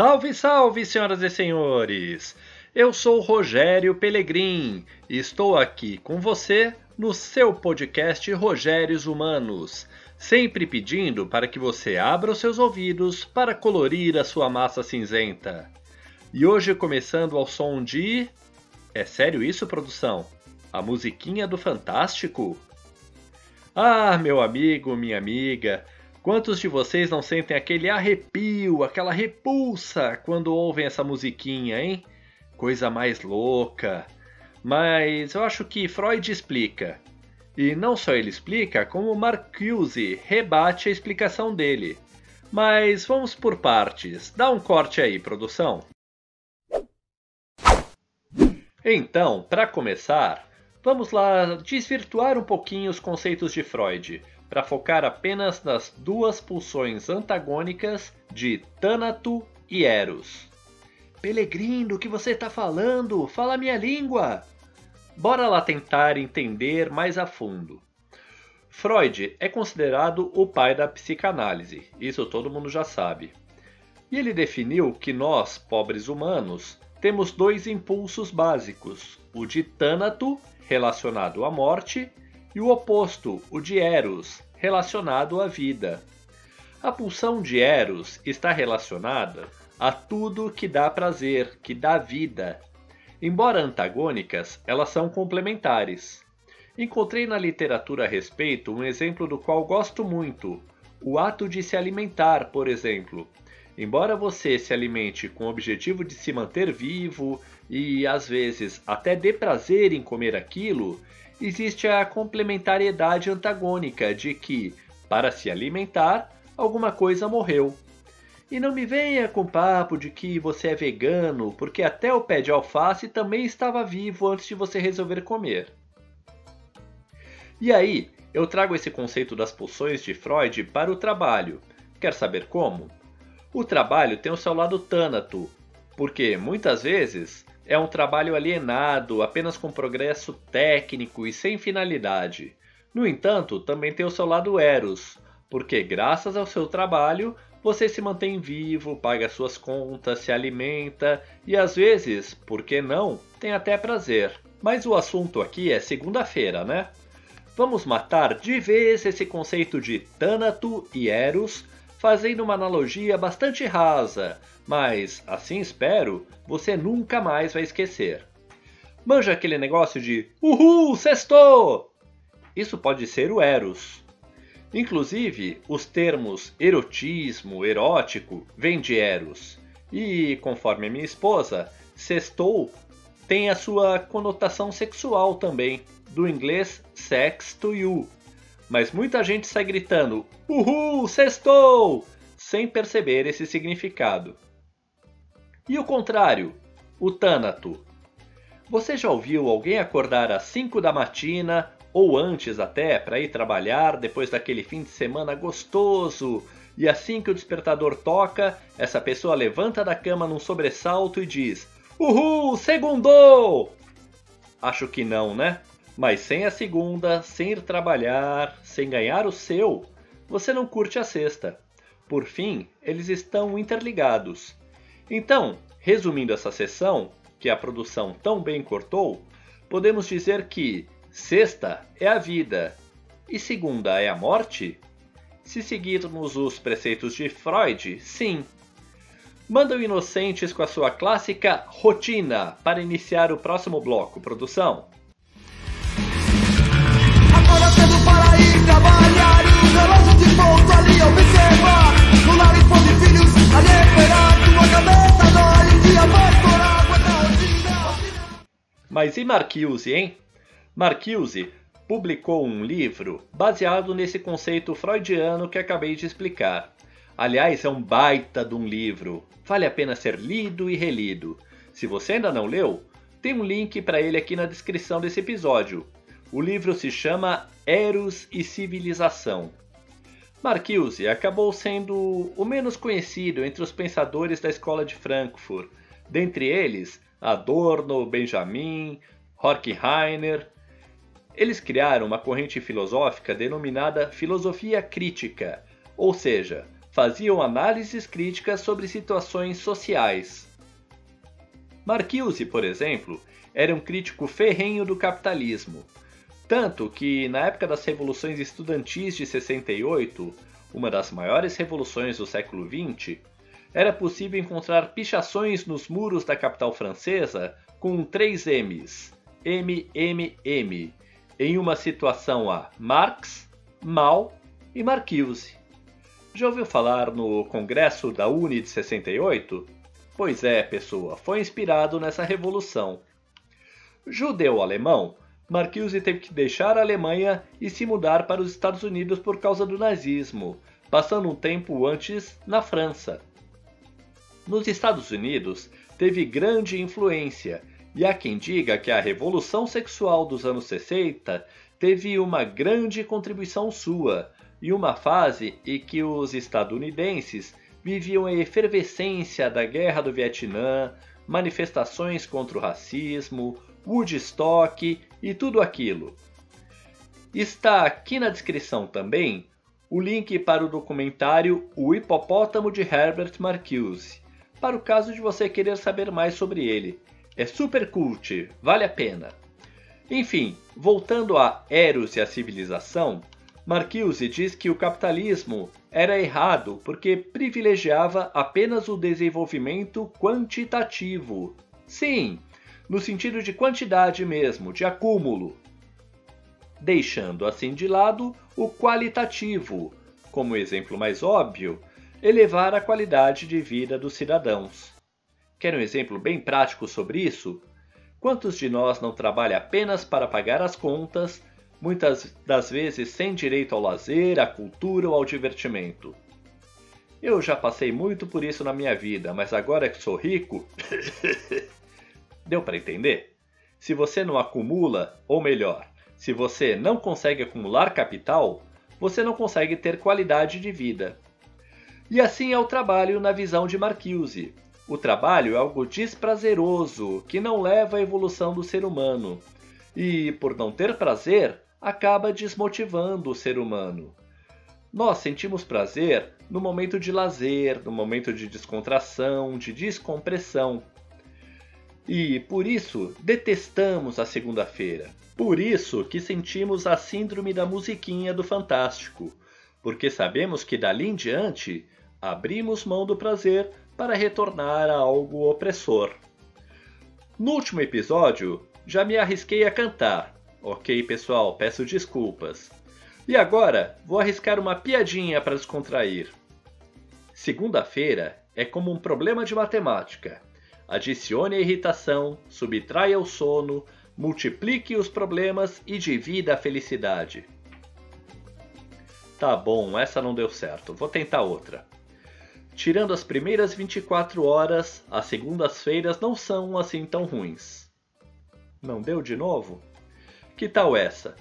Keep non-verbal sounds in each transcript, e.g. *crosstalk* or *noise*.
Salve, salve, senhoras e senhores! Eu sou Rogério Pelegrim e estou aqui com você no seu podcast Rogérios Humanos, sempre pedindo para que você abra os seus ouvidos para colorir a sua massa cinzenta. E hoje começando ao som de. É sério isso, produção? A musiquinha do Fantástico? Ah, meu amigo, minha amiga, Quantos de vocês não sentem aquele arrepio, aquela repulsa quando ouvem essa musiquinha, hein? Coisa mais louca. Mas eu acho que Freud explica. E não só ele explica, como Marcuse rebate a explicação dele. Mas vamos por partes. Dá um corte aí, produção. Então, para começar, vamos lá desvirtuar um pouquinho os conceitos de Freud para focar apenas nas duas pulsões antagônicas de Thanato e Eros. Pelegrino, o que você está falando? Fala minha língua! Bora lá tentar entender mais a fundo. Freud é considerado o pai da psicanálise, isso todo mundo já sabe. E ele definiu que nós, pobres humanos, temos dois impulsos básicos: o de Thanato, relacionado à morte, e o oposto, o de Eros, relacionado à vida. A pulsão de Eros está relacionada a tudo que dá prazer, que dá vida. Embora antagônicas, elas são complementares. Encontrei na literatura a respeito um exemplo do qual gosto muito: o ato de se alimentar, por exemplo. Embora você se alimente com o objetivo de se manter vivo e às vezes até dê prazer em comer aquilo, existe a complementariedade antagônica de que, para se alimentar, alguma coisa morreu. E não me venha com papo de que você é vegano, porque até o pé de alface também estava vivo antes de você resolver comer. E aí, eu trago esse conceito das pulsões de Freud para o trabalho. Quer saber como? O trabalho tem o seu lado tânato, porque muitas vezes é um trabalho alienado, apenas com progresso técnico e sem finalidade. No entanto, também tem o seu lado Eros, porque graças ao seu trabalho você se mantém vivo, paga suas contas, se alimenta e às vezes, por que não, tem até prazer. Mas o assunto aqui é segunda-feira, né? Vamos matar de vez esse conceito de Thanato e Eros, fazendo uma analogia bastante rasa, mas, assim espero, você nunca mais vai esquecer. Manja aquele negócio de Uhul, sextou! Isso pode ser o Eros. Inclusive, os termos erotismo, erótico, vêm de Eros. E, conforme a minha esposa, sextou tem a sua conotação sexual também, do inglês sex to you. Mas muita gente sai gritando Uhul, sextou! sem perceber esse significado. E o contrário, o Tânato. Você já ouviu alguém acordar às 5 da matina ou antes até para ir trabalhar depois daquele fim de semana gostoso? E assim que o despertador toca, essa pessoa levanta da cama num sobressalto e diz: Uhul, segundou! Acho que não, né? Mas sem a segunda, sem ir trabalhar, sem ganhar o seu, você não curte a sexta. Por fim, eles estão interligados. Então, resumindo essa sessão, que a produção tão bem cortou, podemos dizer que sexta é a vida e segunda é a morte? Se seguirmos os preceitos de Freud, sim. Mandam inocentes com a sua clássica rotina para iniciar o próximo bloco, produção. Mas e Marcuse, hein? Marcuse publicou um livro baseado nesse conceito freudiano que acabei de explicar. Aliás, é um baita de um livro. Vale a pena ser lido e relido. Se você ainda não leu, tem um link para ele aqui na descrição desse episódio. O livro se chama Eros e Civilização. Marcuse acabou sendo o menos conhecido entre os pensadores da escola de Frankfurt, dentre eles Adorno, Benjamin, Horkheimer. Eles criaram uma corrente filosófica denominada filosofia crítica, ou seja, faziam análises críticas sobre situações sociais. Marcuse, por exemplo, era um crítico ferrenho do capitalismo, tanto que, na época das revoluções estudantis de 68, uma das maiores revoluções do século XX, era possível encontrar pichações nos muros da capital francesa com três M's, MMM, em uma situação a Marx, Mao e Marcuse. Já ouviu falar no Congresso da Uni de 68? Pois é, pessoa, foi inspirado nessa revolução. Judeu-alemão, Marcuse teve que deixar a Alemanha e se mudar para os Estados Unidos por causa do nazismo, passando um tempo antes na França. Nos Estados Unidos, teve grande influência, e há quem diga que a revolução sexual dos anos 60 teve uma grande contribuição sua, e uma fase em que os estadunidenses viviam a efervescência da Guerra do Vietnã, manifestações contra o racismo, Woodstock e tudo aquilo. Está aqui na descrição também o link para o documentário O Hipopótamo de Herbert Marcuse, para o caso de você querer saber mais sobre ele. É super cult, vale a pena. Enfim, voltando a Eros e a civilização, Marcuse diz que o capitalismo era errado porque privilegiava apenas o desenvolvimento quantitativo. Sim, no sentido de quantidade mesmo, de acúmulo, deixando assim de lado o qualitativo, como exemplo mais óbvio, elevar a qualidade de vida dos cidadãos. Quer um exemplo bem prático sobre isso? Quantos de nós não trabalha apenas para pagar as contas, muitas das vezes sem direito ao lazer, à cultura ou ao divertimento? Eu já passei muito por isso na minha vida, mas agora que sou rico, *laughs* Deu para entender? Se você não acumula, ou melhor, se você não consegue acumular capital, você não consegue ter qualidade de vida. E assim é o trabalho na visão de Marcuse. O trabalho é algo desprazeroso que não leva à evolução do ser humano. E, por não ter prazer, acaba desmotivando o ser humano. Nós sentimos prazer no momento de lazer, no momento de descontração, de descompressão. E por isso detestamos a segunda-feira. Por isso que sentimos a síndrome da musiquinha do Fantástico, porque sabemos que dali em diante abrimos mão do prazer para retornar a algo opressor. No último episódio, já me arrisquei a cantar. Ok, pessoal, peço desculpas. E agora, vou arriscar uma piadinha para descontrair. Segunda-feira é como um problema de matemática. Adicione a irritação, subtraia o sono, multiplique os problemas e divida a felicidade. Tá bom, essa não deu certo. Vou tentar outra. Tirando as primeiras 24 horas, as segundas-feiras não são assim tão ruins. Não deu de novo? Que tal essa?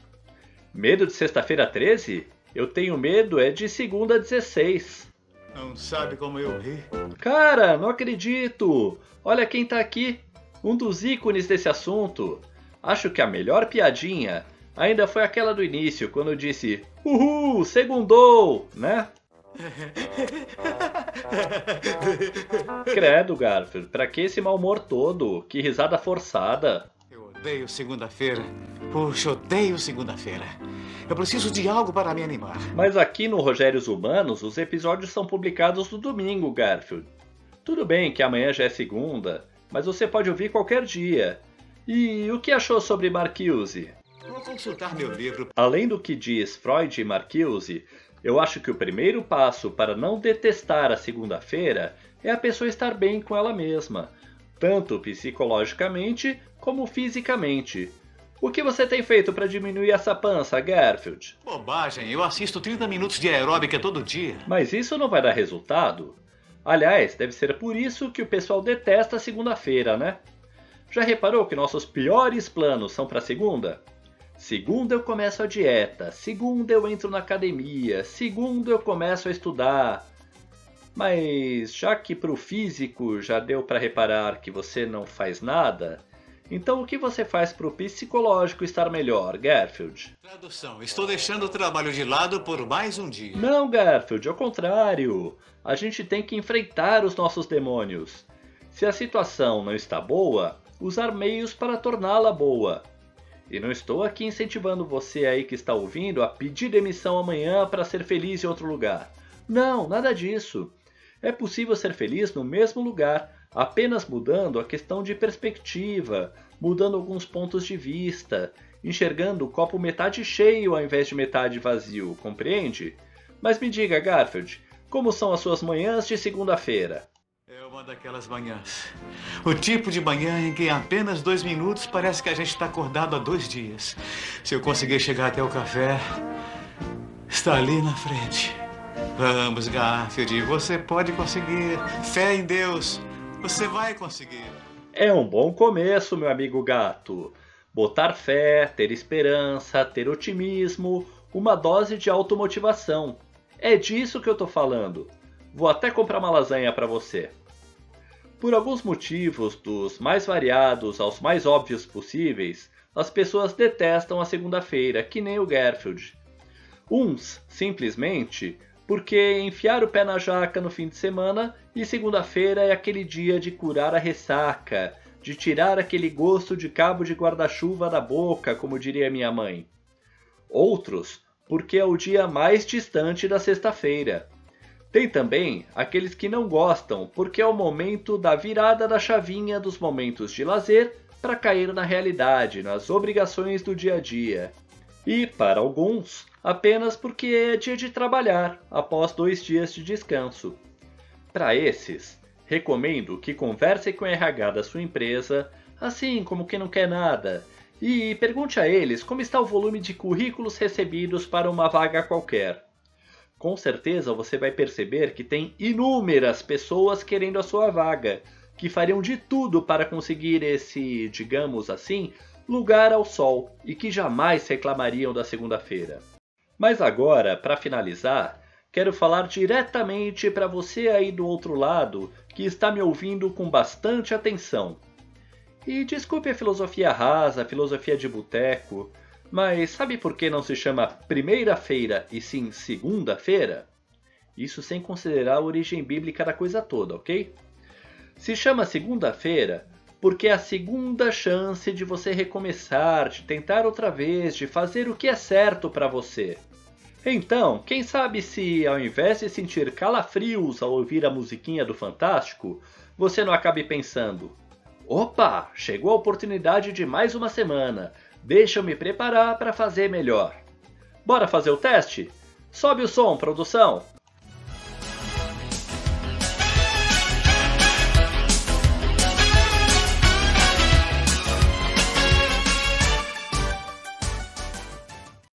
Medo de sexta-feira 13? Eu tenho medo é de segunda 16. Não sabe como eu ri? Cara, não acredito! Olha quem tá aqui, um dos ícones desse assunto. Acho que a melhor piadinha ainda foi aquela do início, quando eu disse Uhul, segundou, né? *laughs* Credo, Garfield, pra que esse mau humor todo? Que risada forçada. Odeio segunda-feira. Puxa, odeio segunda-feira. Eu preciso de algo para me animar. Mas aqui no Rogérios Humanos, os episódios são publicados no domingo, Garfield. Tudo bem que amanhã já é segunda, mas você pode ouvir qualquer dia. E o que achou sobre Marcuse? Vou consultar meu livro. Além do que diz Freud e Marcuse, eu acho que o primeiro passo para não detestar a segunda-feira é a pessoa estar bem com ela mesma, tanto psicologicamente como fisicamente. O que você tem feito para diminuir essa pança, Garfield? Bobagem, eu assisto 30 minutos de aeróbica todo dia. Mas isso não vai dar resultado. Aliás, deve ser por isso que o pessoal detesta a segunda-feira, né? Já reparou que nossos piores planos são para segunda? Segunda eu começo a dieta, segunda eu entro na academia, segunda eu começo a estudar. Mas já que para o físico já deu para reparar que você não faz nada, Então o que você faz para o psicológico estar melhor, Garfield? Tradução. Estou deixando o trabalho de lado por mais um dia. Não, Garfield, ao contrário. A gente tem que enfrentar os nossos demônios. Se a situação não está boa, usar meios para torná-la boa. E não estou aqui incentivando você aí que está ouvindo a pedir demissão amanhã para ser feliz em outro lugar. Não, nada disso. É possível ser feliz no mesmo lugar, apenas mudando a questão de perspectiva, mudando alguns pontos de vista, enxergando o copo metade cheio ao invés de metade vazio, compreende? Mas me diga, Garfield, como são as suas manhãs de segunda-feira? É uma daquelas manhãs. O tipo de manhã em que em apenas dois minutos parece que a gente está acordado há dois dias. Se eu conseguir chegar até o café, está ali na frente. Vamos, Garfield, você pode conseguir. Fé em Deus, você vai conseguir. É um bom começo, meu amigo gato. Botar fé, ter esperança, ter otimismo, uma dose de automotivação. É disso que eu tô falando. Vou até comprar uma lasanha para você. Por alguns motivos, dos mais variados aos mais óbvios possíveis, as pessoas detestam a segunda-feira, que nem o Garfield. Uns, simplesmente, porque enfiar o pé na jaca no fim de semana e segunda-feira é aquele dia de curar a ressaca, de tirar aquele gosto de cabo de guarda-chuva da boca, como diria minha mãe. Outros, porque é o dia mais distante da sexta-feira. Tem também aqueles que não gostam, porque é o momento da virada da chavinha dos momentos de lazer para cair na realidade, nas obrigações do dia a dia. E, para alguns, apenas porque é dia de trabalhar após dois dias de descanso. Para esses, recomendo que conversem com a RH da sua empresa, assim como quem não quer nada, e pergunte a eles como está o volume de currículos recebidos para uma vaga qualquer. Com certeza você vai perceber que tem inúmeras pessoas querendo a sua vaga, que fariam de tudo para conseguir esse, digamos assim, lugar ao sol e que jamais reclamariam da segunda-feira. Mas agora, para finalizar, quero falar diretamente para você aí do outro lado que está me ouvindo com bastante atenção. E desculpe a filosofia rasa, a filosofia de boteco, mas sabe por que não se chama primeira-feira e sim segunda-feira? Isso sem considerar a origem bíblica da coisa toda, ok? Se chama segunda-feira porque é a segunda chance de você recomeçar, de tentar outra vez, de fazer o que é certo para você. Então, quem sabe se ao invés de sentir calafrios ao ouvir a musiquinha do Fantástico, você não acabe pensando: opa, chegou a oportunidade de mais uma semana, deixa eu me preparar para fazer melhor. Bora fazer o teste? Sobe o som, produção!